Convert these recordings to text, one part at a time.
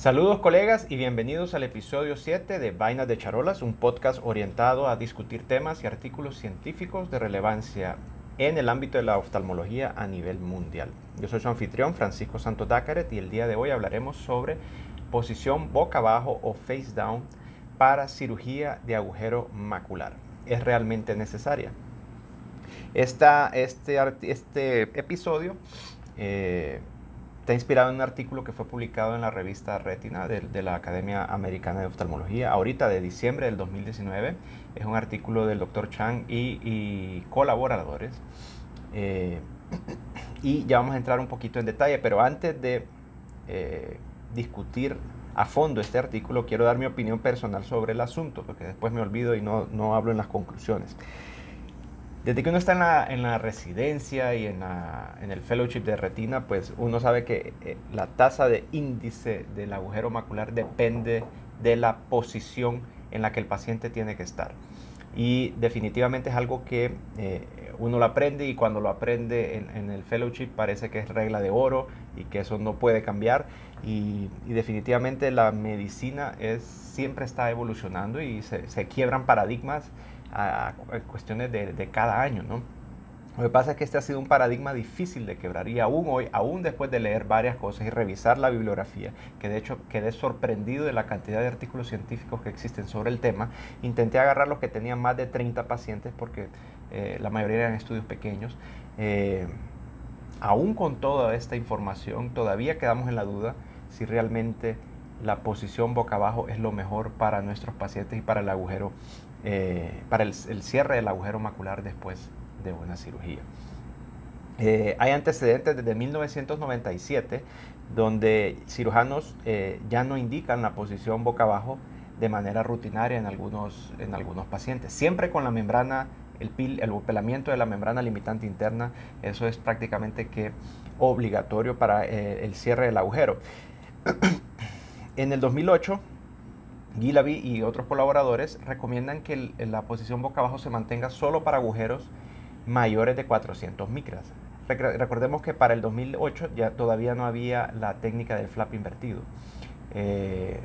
Saludos colegas y bienvenidos al episodio 7 de Vainas de Charolas, un podcast orientado a discutir temas y artículos científicos de relevancia en el ámbito de la oftalmología a nivel mundial. Yo soy su anfitrión Francisco Santos Dacaret y el día de hoy hablaremos sobre posición boca abajo o face down para cirugía de agujero macular. ¿Es realmente necesaria? Esta, este, este episodio eh, Está inspirado en un artículo que fue publicado en la revista Retina de, la Academia Americana de Oftalmología, ahorita de diciembre del 2019. Es un artículo del doctor Chang y, colaboradores. Eh, y ya vamos a entrar un poquito en detalle, pero antes de eh, discutir a fondo este artículo, quiero dar mi opinión personal sobre el asunto, porque después me olvido y no, no hablo en las conclusiones. Desde que uno está en la, en la residencia y en, en, el fellowship de retina, pues uno sabe que eh, la tasa de índice del agujero macular depende de la posición en la que el paciente tiene que estar. Y definitivamente es algo que eh, uno lo aprende y cuando lo aprende en, el fellowship parece que es regla de oro y que eso no puede cambiar. Y, definitivamente la medicina es, siempre está evolucionando y se, se quiebran paradigmas a, cuestiones de, cada año, ¿no? Lo que pasa es que este ha sido un paradigma difícil de quebrar y aún hoy, aún después de leer varias cosas y revisar la bibliografía, que de hecho quedé sorprendido de la cantidad de artículos científicos que existen sobre el tema, intenté agarrar los que tenían más de 30 pacientes porque eh, la mayoría eran estudios pequeños. Eh, aún con toda esta información, todavía quedamos en la duda si realmente la posición boca abajo es lo mejor para nuestros pacientes y para el agujero eh, para el, cierre del agujero macular después de una cirugía. Eh, hay antecedentes desde 1997 donde cirujanos eh, ya no indican la posición boca abajo de manera rutinaria en algunos, en algunos pacientes, siempre con la membrana, el, el pelamiento de la membrana limitante interna, eso es prácticamente que obligatorio para el cierre del agujero. en el 2008 Gilaby y otros colaboradores recomiendan que la posición boca abajo se mantenga solo para agujeros mayores de 400 micras. Recordemos que para el 2008 ya todavía no había la técnica del flap invertido. Eh,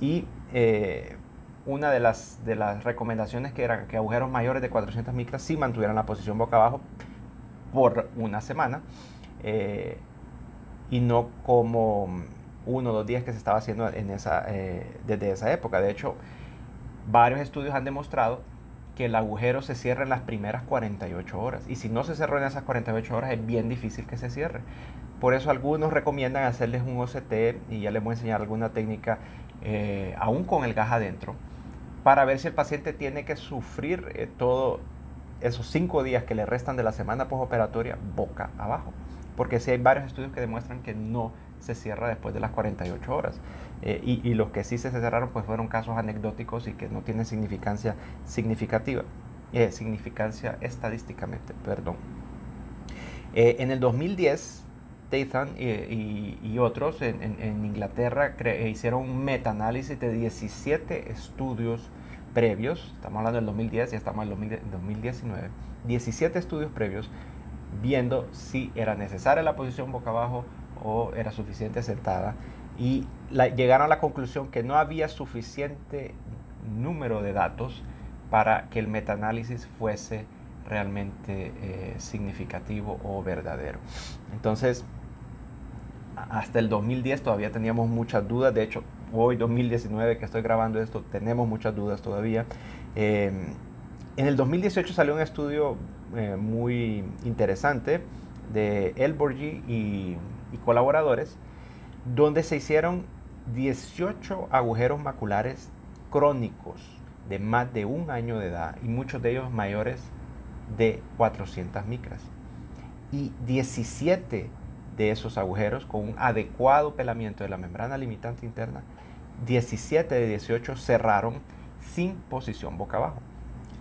y eh, una de las, recomendaciones que eran que agujeros mayores de 400 micras sí mantuvieran la posición boca abajo por una semana eh, y no como uno o dos días que se estaba haciendo en esa, eh, desde esa época. De hecho, varios estudios han demostrado que el agujero se cierra en las primeras 48 horas. Y si no se cerró en esas 48 horas, es bien difícil que se cierre. Por eso algunos recomiendan hacerles un OCT y ya les voy a enseñar alguna técnica, eh, aún con el gas adentro, para ver si el paciente tiene que sufrir eh, todos esos cinco días que le restan de la semana postoperatoria boca abajo. Porque si hay varios estudios que demuestran que no se cierra después de las 48 horas. Eh, y, los que sí se cerraron pues fueron casos anecdóticos y que no tienen significancia significativa, eh, significancia estadísticamente, perdón. Eh, en el 2010, Tathan y, otros en, Inglaterra hicieron un metaanálisis de 17 estudios previos, estamos hablando del 2010 y estamos en el 2019, 17 estudios previos viendo si era necesaria la posición boca abajo o era suficiente sentada y llegaron a la conclusión que no había suficiente número de datos para que el metaanálisis fuese realmente eh, significativo o verdadero. Entonces, hasta el 2010 todavía teníamos muchas dudas, de hecho, hoy 2019 que estoy grabando esto, tenemos muchas dudas todavía. Em, en el 2018 salió un estudio eh, muy interesante de Elborgy y y colaboradores, donde se hicieron 18 agujeros maculares crónicos de más de un año de edad y muchos de ellos mayores de 400 micras. Y 17 de esos agujeros con un adecuado pelamiento de la membrana limitante interna, 17 de 18 cerraron sin posición boca abajo.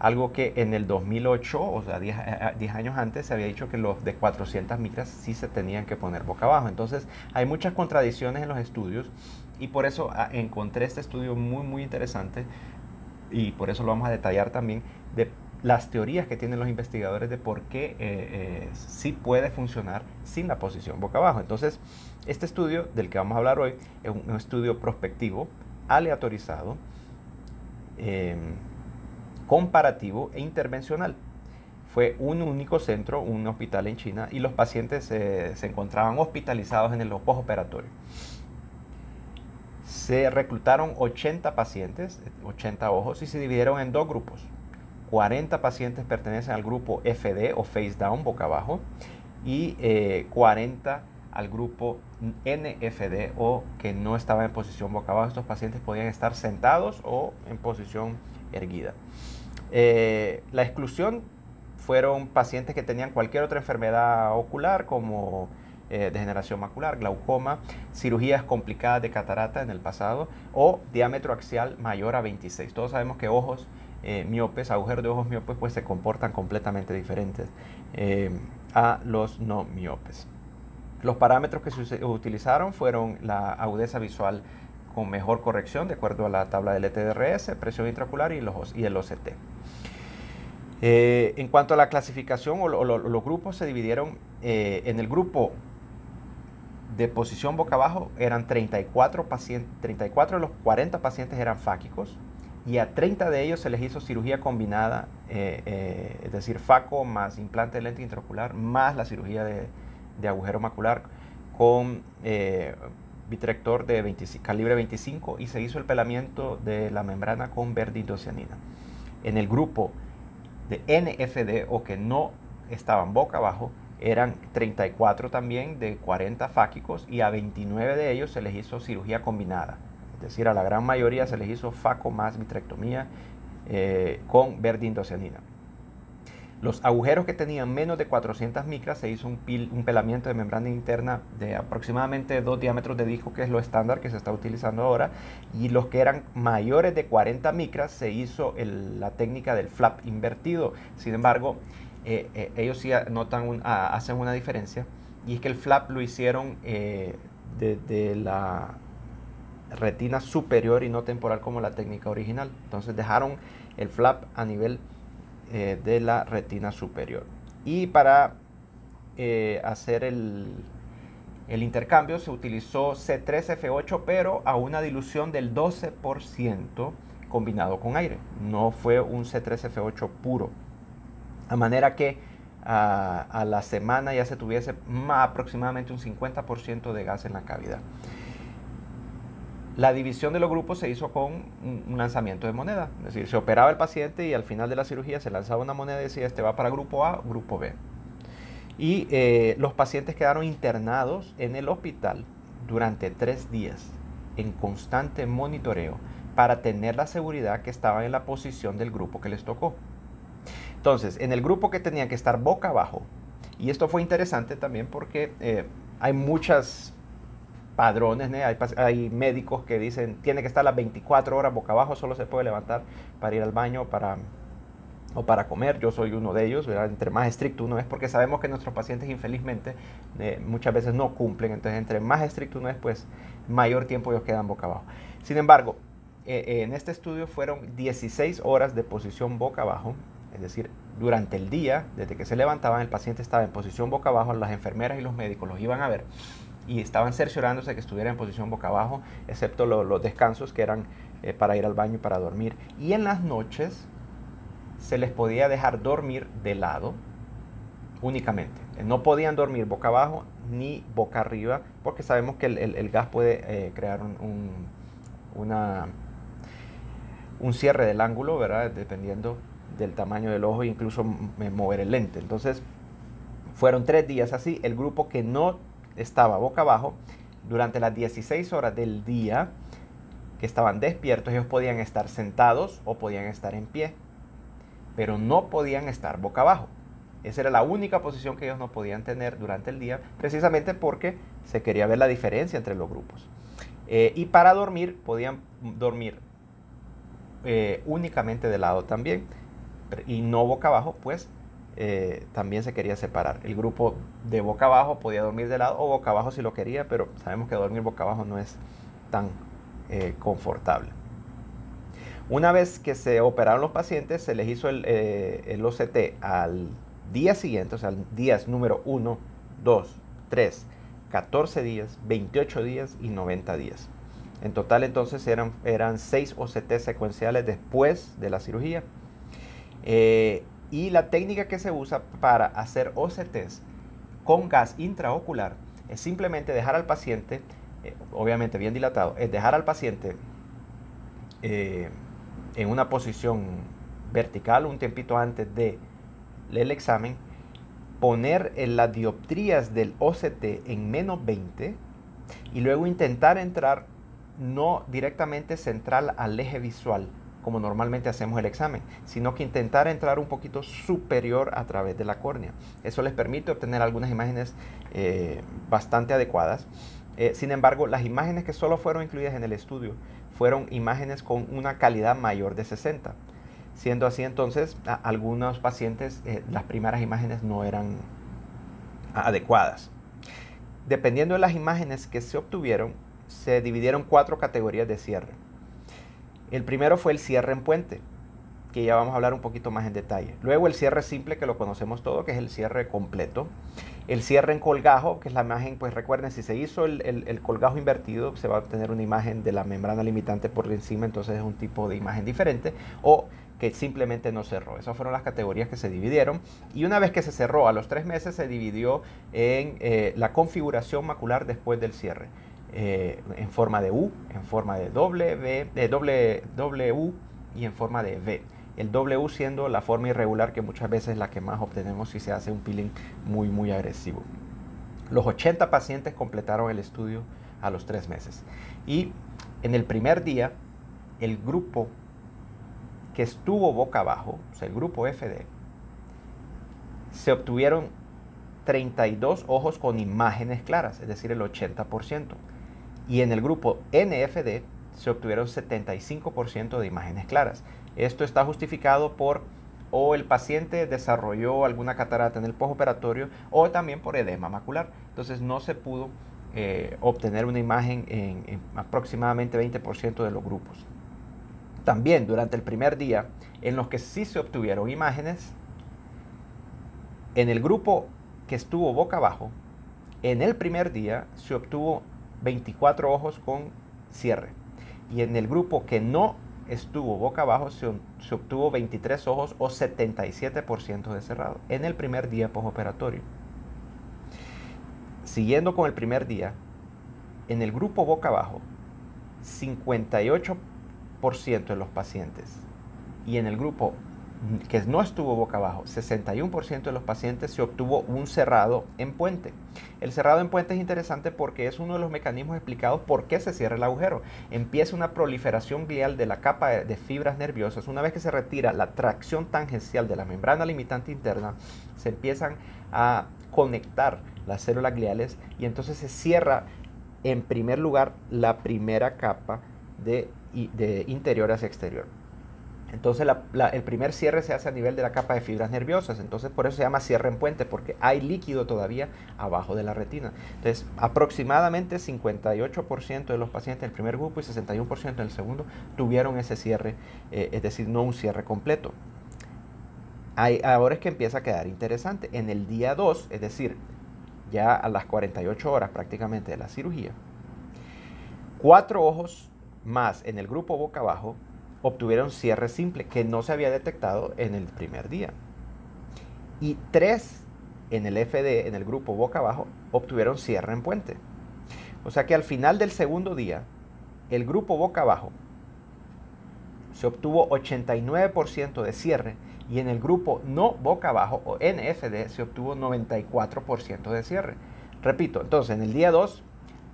Algo que en el 2008, o sea, 10, eh, años antes, se había dicho que los de 400 micras sí se tenían que poner boca abajo. Entonces, hay muchas contradicciones en los estudios y por eso ah, encontré este estudio muy, muy interesante y por eso lo vamos a detallar también, de las teorías que tienen los investigadores de por qué sí puede funcionar sin la posición boca abajo. Entonces, este estudio del que vamos a hablar hoy es un, estudio prospectivo, aleatorizado, comparativo e intervencional fue un único centro, un hospital en China, y los pacientes se encontraban hospitalizados en el postoperatorio. Se reclutaron 80 pacientes, 80 ojos, y se dividieron en dos grupos. 40 pacientes pertenecen al grupo FD o face down, boca abajo, y 40 eh, al grupo NFD o que no estaba en posición boca abajo. Estos pacientes podían estar sentados o en posición erguida. Eh, la exclusión fueron pacientes que tenían cualquier otra enfermedad ocular como eh, degeneración macular, glaucoma, cirugías complicadas de catarata en el pasado o diámetro axial mayor a 26. Todos sabemos que ojos eh, miopes, agujeros de ojos miopes, pues se comportan completamente diferentes a los no miopes. Los parámetros que se utilizaron fueron la agudeza visual con mejor corrección de acuerdo a la tabla del ETDRS, presión intraocular y, los, y el OCT. Eh, en cuanto a la clasificación, los grupos se dividieron eh, en el grupo de posición boca abajo, eran 34, pacientes, 34 de los 40 pacientes eran fáquicos y a 30 de ellos se les hizo cirugía combinada, eh, es decir, faco más implante de lente intraocular más la cirugía de, agujero macular con vitrector de calibre 25 y se hizo el pelamiento de la membrana con verdidocianina. En el grupo de NFD o que no estaban boca abajo eran 34 también de 40 fáquicos y a 29 de ellos se les hizo cirugía combinada. Es decir, a la gran mayoría se les hizo faco más vitrectomía eh, con verdindocenina. Los agujeros que tenían menos de 400 micras se hizo un, pelamiento de membrana interna de aproximadamente 2 diámetros de disco, que es lo estándar que se está utilizando ahora. Y los que eran mayores de 40 micras se hizo la técnica del flap invertido. Sin embargo, eh, eh, ellos sí notan hacen una diferencia. Y es que el flap lo hicieron desde eh, la retina superior y no temporal como la técnica original. Entonces dejaron el flap a nivel eh, de la retina superior. Y para eh, hacer el, el, intercambio se utilizó C3F8, pero a una dilución del 12% combinado con aire. No fue un C3F8 puro. A manera que a, a la semana ya se tuviese aproximadamente un 50% de gas en la cavidad. La división de los grupos se hizo con un lanzamiento de moneda, es decir, se operaba el paciente y al final de la cirugía se lanzaba una moneda y decía, este va para grupo A, grupo B. Y eh, los pacientes quedaron internados en el hospital durante tres días en constante monitoreo para tener la seguridad que estaban en la posición del grupo que les tocó. Entonces, en el grupo que tenía que estar boca abajo, y esto fue interesante también porque eh, hay muchas padrones, hay, médicos que dicen tiene que estar las 24 horas boca abajo, solo se puede levantar para ir al baño para, o para comer. Yo soy uno de ellos, entre más estricto uno es, porque sabemos que nuestros pacientes infelizmente eh, muchas veces no cumplen, entonces entre más estricto uno es, pues mayor tiempo ellos quedan boca abajo. Sin embargo, eh, eh, en este estudio fueron 16 horas de posición boca abajo, es decir, durante el día, desde que se levantaban, el paciente estaba en posición boca abajo, las enfermeras y los médicos los iban a ver y estaban cerciorándose que estuviera en posición boca abajo, excepto los descansos que eran eh, para ir al baño y para dormir. Y en las noches se les podía dejar dormir de lado únicamente. Eh, no podían dormir boca abajo ni boca arriba porque sabemos que el, gas puede eh, crear un, una, un cierre del ángulo, ¿verdad? Dependiendo del tamaño del ojo e incluso mover el lente. Entonces, fueron tres días así. El grupo que no estaba boca abajo, durante las 16 horas del día que estaban despiertos, ellos podían estar sentados o podían estar en pie, pero no podían estar boca abajo. Esa era la única posición que ellos no podían tener durante el día, precisamente porque se quería ver la diferencia entre los grupos. Eh, y para dormir, podían dormir eh, únicamente de lado también, y no boca abajo, pues eh, también se quería separar. El grupo de boca abajo podía dormir de lado o boca abajo si lo quería, pero sabemos que dormir boca abajo no es tan eh, confortable. Una vez que se operaron los pacientes, se les hizo el, eh, el OCT al día siguiente, o sea, días número 1, 2, 3, 14 días, 28 días y 90 días. En total entonces eran, eran 6 OCT secuenciales después de la cirugía. Eh, y la técnica que se usa para hacer OCTs con gas intraocular es simplemente dejar al paciente, eh, obviamente bien dilatado, es dejar al paciente eh, en una posición vertical un tiempito antes de el examen, poner en las dioptrías del OCT en menos 20 y luego intentar entrar no directamente central al eje visual, como normalmente hacemos el examen, sino que intentar entrar un poquito superior a través de la córnea. Eso les permite obtener algunas imágenes eh, bastante adecuadas. Eh, sin embargo, las imágenes que solo fueron incluidas en el estudio fueron imágenes con una calidad mayor de 60. Siendo así entonces, a algunos pacientes eh, las primeras imágenes no eran adecuadas. Dependiendo de las imágenes que se obtuvieron, se dividieron cuatro categorías de cierre. El primero fue el cierre en puente, que ya vamos a hablar un poquito más en detalle. Luego el cierre simple, que lo conocemos todo, que es el cierre completo. El cierre en colgajo, que es la imagen, pues recuerden, si se hizo el, colgajo invertido, se va a obtener una imagen de la membrana limitante por encima, entonces es un tipo de imagen diferente. O que simplemente no cerró. Esas fueron las categorías que se dividieron. Y una vez que se cerró, a los tres meses se dividió en eh, la configuración macular después del cierre. Eh, en forma de U, en forma de doble, y en forma de V. El W siendo la forma irregular que muchas veces es la que más obtenemos si se hace un peeling muy muy agresivo. Los 80 pacientes completaron el estudio a los tres meses. Y en el primer día, el grupo que estuvo boca abajo, o sea, el grupo FD, se obtuvieron 32 ojos con imágenes claras, es decir, el 80% y en el grupo NFD se obtuvieron 75% de imágenes claras. Esto está justificado por o el paciente desarrolló alguna catarata en el postoperatorio o también por edema macular. Entonces no se pudo eh, obtener una imagen en, en aproximadamente 20% de los grupos. También durante el primer día, en los que sí se obtuvieron imágenes, en el grupo que estuvo boca abajo, en el primer día se obtuvo 24 ojos con cierre. Y en el grupo que no estuvo boca abajo se, obtuvo 23 ojos o 77% de cerrado en el primer día postoperatorio. Siguiendo con el primer día, en el grupo boca abajo, 58% de los pacientes y en el grupo que no estuvo boca abajo, 61% de los pacientes se obtuvo un cerrado en puente. El cerrado en puente es interesante porque es uno de los mecanismos explicados por qué se cierra el agujero. Empieza una proliferación glial de la capa de fibras nerviosas. Una vez que se retira la tracción tangencial de la membrana limitante interna, se empiezan a conectar las células gliales y entonces se cierra en primer lugar la primera capa de, de interior hacia exterior. Entonces el primer cierre se hace a nivel de la capa de fibras nerviosas, entonces por eso se llama cierre en puente, porque hay líquido todavía abajo de la retina. Entonces aproximadamente 58% de los pacientes del primer grupo y 61% del segundo tuvieron ese cierre, eh, es decir, no un cierre completo. ahora es que empieza a quedar interesante. En el día 2, es decir, ya a las 48 horas prácticamente de la cirugía, cuatro ojos más en el grupo boca abajo obtuvieron cierre simple que no se había detectado en el primer día. Y tres en el FD, en el grupo boca abajo, obtuvieron cierre en puente. O sea que al final del segundo día, el grupo boca abajo se obtuvo 89% de cierre y en el grupo no boca abajo o NFD se obtuvo 94% de cierre. Repito, entonces en el día 2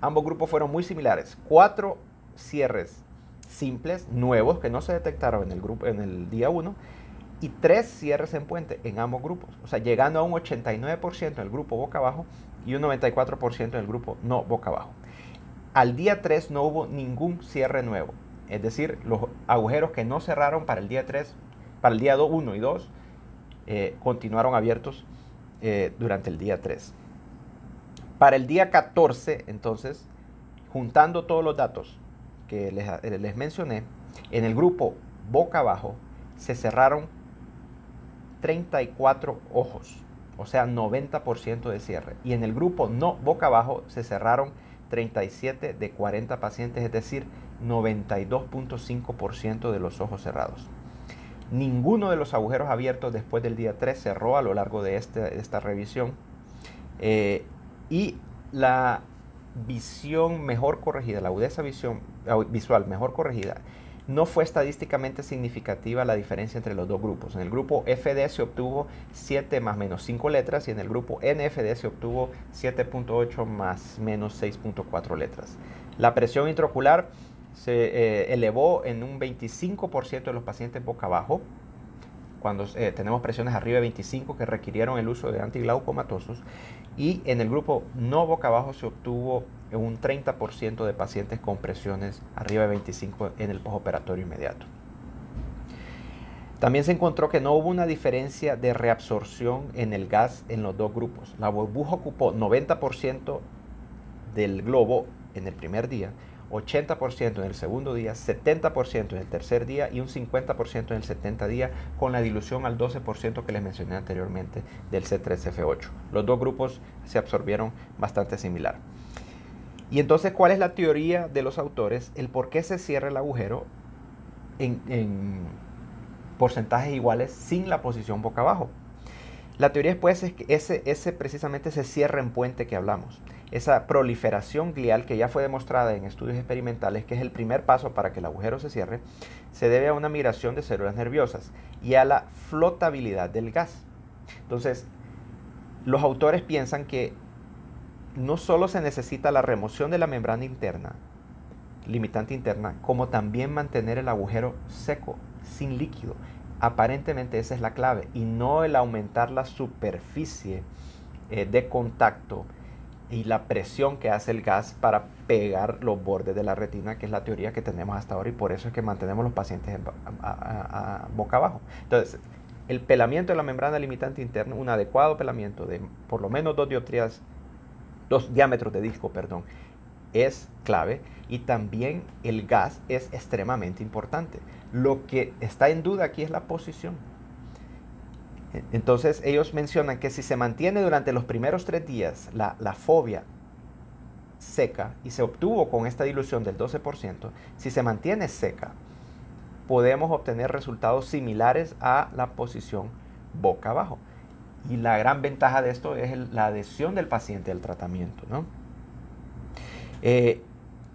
ambos grupos fueron muy similares. Cuatro cierres simples, nuevos, que no se detectaron en el, grupo, en el día 1, y tres cierres en puente en ambos grupos. O sea, llegando a un 89% del grupo boca abajo y un 94% del grupo no boca abajo. Al día 3 no hubo ningún cierre nuevo. Es decir, los agujeros que no cerraron para el día 3, para el día 2, 1 y 2, eh, continuaron abiertos eh, durante el día 3. Para el día 14, entonces, juntando todos los datos, que les, mencioné, en el grupo boca abajo se cerraron 34 ojos, o sea, 90% de cierre. Y en el grupo no boca abajo se cerraron 37 de 40 pacientes, es decir, 92.5% de los ojos cerrados. Ninguno de los agujeros abiertos después del día 3 cerró a lo largo de este, esta revisión. Eh, y la visión mejor corregida, la agudeza visión, visual mejor corregida, no fue estadísticamente significativa la diferencia entre los dos grupos. En el grupo FD se obtuvo 7 más menos 5 letras y en el grupo NFD se obtuvo 7.8 más menos 6.4 letras. La presión intraocular se eh, elevó en un 25% de los pacientes boca abajo, cuando eh, tenemos presiones arriba de 25 que requirieron el uso de antiglaucomatosos, y en el grupo no boca abajo se obtuvo un 30% de pacientes con presiones arriba de 25 en el postoperatorio inmediato. También se encontró que no hubo una diferencia de reabsorción en el gas en los dos grupos. La burbuja ocupó 90% del globo en el primer día 80% en el segundo día, 70% en el tercer día y un 50% en el 70 día con la dilución al 12% que les mencioné anteriormente del C3F8. Los dos grupos se absorbieron bastante similar. Y entonces, ¿cuál es la teoría de los autores? El por qué se cierra el agujero en, en porcentajes iguales sin la posición boca abajo. La teoría después es que ese, ese precisamente ese cierre en puente que hablamos, esa proliferación glial que ya fue demostrada en estudios experimentales, que es el primer paso para que el agujero se cierre, se debe a una migración de células nerviosas y a la flotabilidad del gas. Entonces, los autores piensan que no solo se necesita la remoción de la membrana interna, limitante interna, como también mantener el agujero seco, sin líquido. Aparentemente esa es la clave y no el aumentar la superficie eh, de contacto y la presión que hace el gas para pegar los bordes de la retina, que es la teoría que tenemos hasta ahora y por eso es que mantenemos los pacientes boca abajo. Entonces, el pelamiento de la membrana limitante interna, un adecuado pelamiento de por lo menos dos dioptrías, dos diámetros de disco, perdón, es clave y también el gas es extremadamente importante. Lo que está en duda aquí es la posición. Entonces ellos mencionan que si se mantiene durante los primeros tres días la, fobia seca y se obtuvo con esta dilución del 12%, si se mantiene seca, podemos obtener resultados similares a la posición boca abajo. Y la gran ventaja de esto es la adhesión del paciente al tratamiento. ¿no? Eh,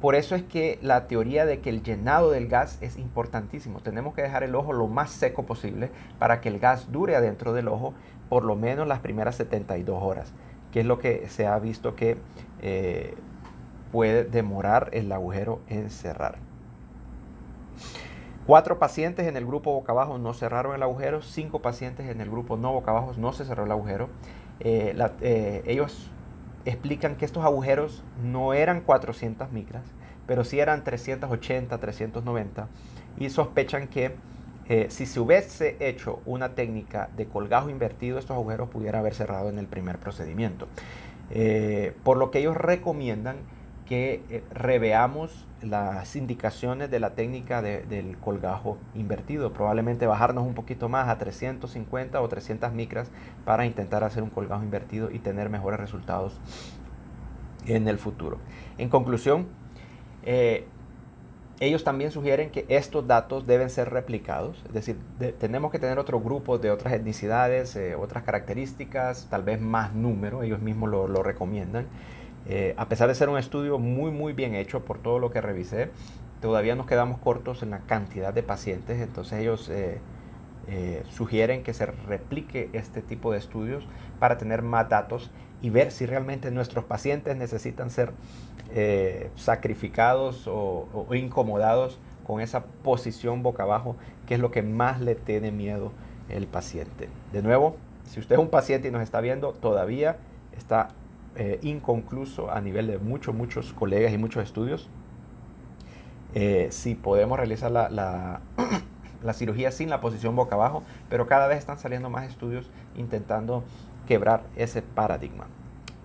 por eso es que la teoría de que el llenado del gas es importantísimo. Tenemos que dejar el ojo lo más seco posible para que el gas dure adentro del ojo por lo menos las primeras 72 horas, que es lo que se ha visto que eh, puede demorar el agujero en cerrar. Cuatro pacientes en el grupo boca abajo no cerraron el agujero, cinco pacientes en el grupo no boca abajo no se cerró el agujero. Eh, ellos explican que estos agujeros no eran 400 micras, pero sí eran 380, 390, y sospechan que eh, si se hubiese hecho una técnica de colgajo invertido, estos agujeros pudieran haber cerrado en el primer procedimiento. Eh, por lo que ellos recomiendan que eh, reveamos las indicaciones de la técnica del colgajo invertido. Probablemente bajarnos un poquito más a 350 o 300 micras para intentar hacer un colgajo invertido y tener mejores resultados en el futuro. En conclusión, eh, ellos también sugieren que estos datos deben ser replicados, es decir, tenemos que tener otro grupo de otras etnicidades, eh, otras características, tal vez más número, ellos mismos lo, lo recomiendan. Eh, a pesar de ser un estudio muy, muy bien hecho por todo lo que revisé, todavía nos quedamos cortos en la cantidad de pacientes, entonces ellos eh, eh, sugieren que se replique este tipo de estudios para tener más datos y ver si realmente nuestros pacientes necesitan ser sacrificados o, o, incomodados con esa posición boca abajo, que es lo que más le tiene miedo el paciente. De nuevo, si usted es un paciente y nos está viendo, todavía está eh, inconcluso a nivel de muchos, muchos colegas y muchos estudios. Eh, si podemos realizar la, la, cirugía sin la posición boca abajo, pero cada vez están saliendo más estudios intentando quebrar ese paradigma.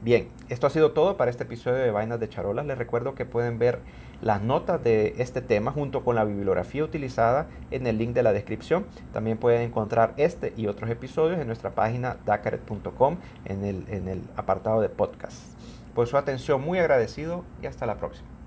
Bien, esto ha sido todo para este episodio de Vainas de Charolas. Les recuerdo que pueden ver las notas de este tema junto con la bibliografía utilizada en el link de la descripción. También pueden encontrar este y otros episodios en nuestra página dakaret.com en el, en el apartado de podcast. Por su atención muy agradecido y hasta la próxima.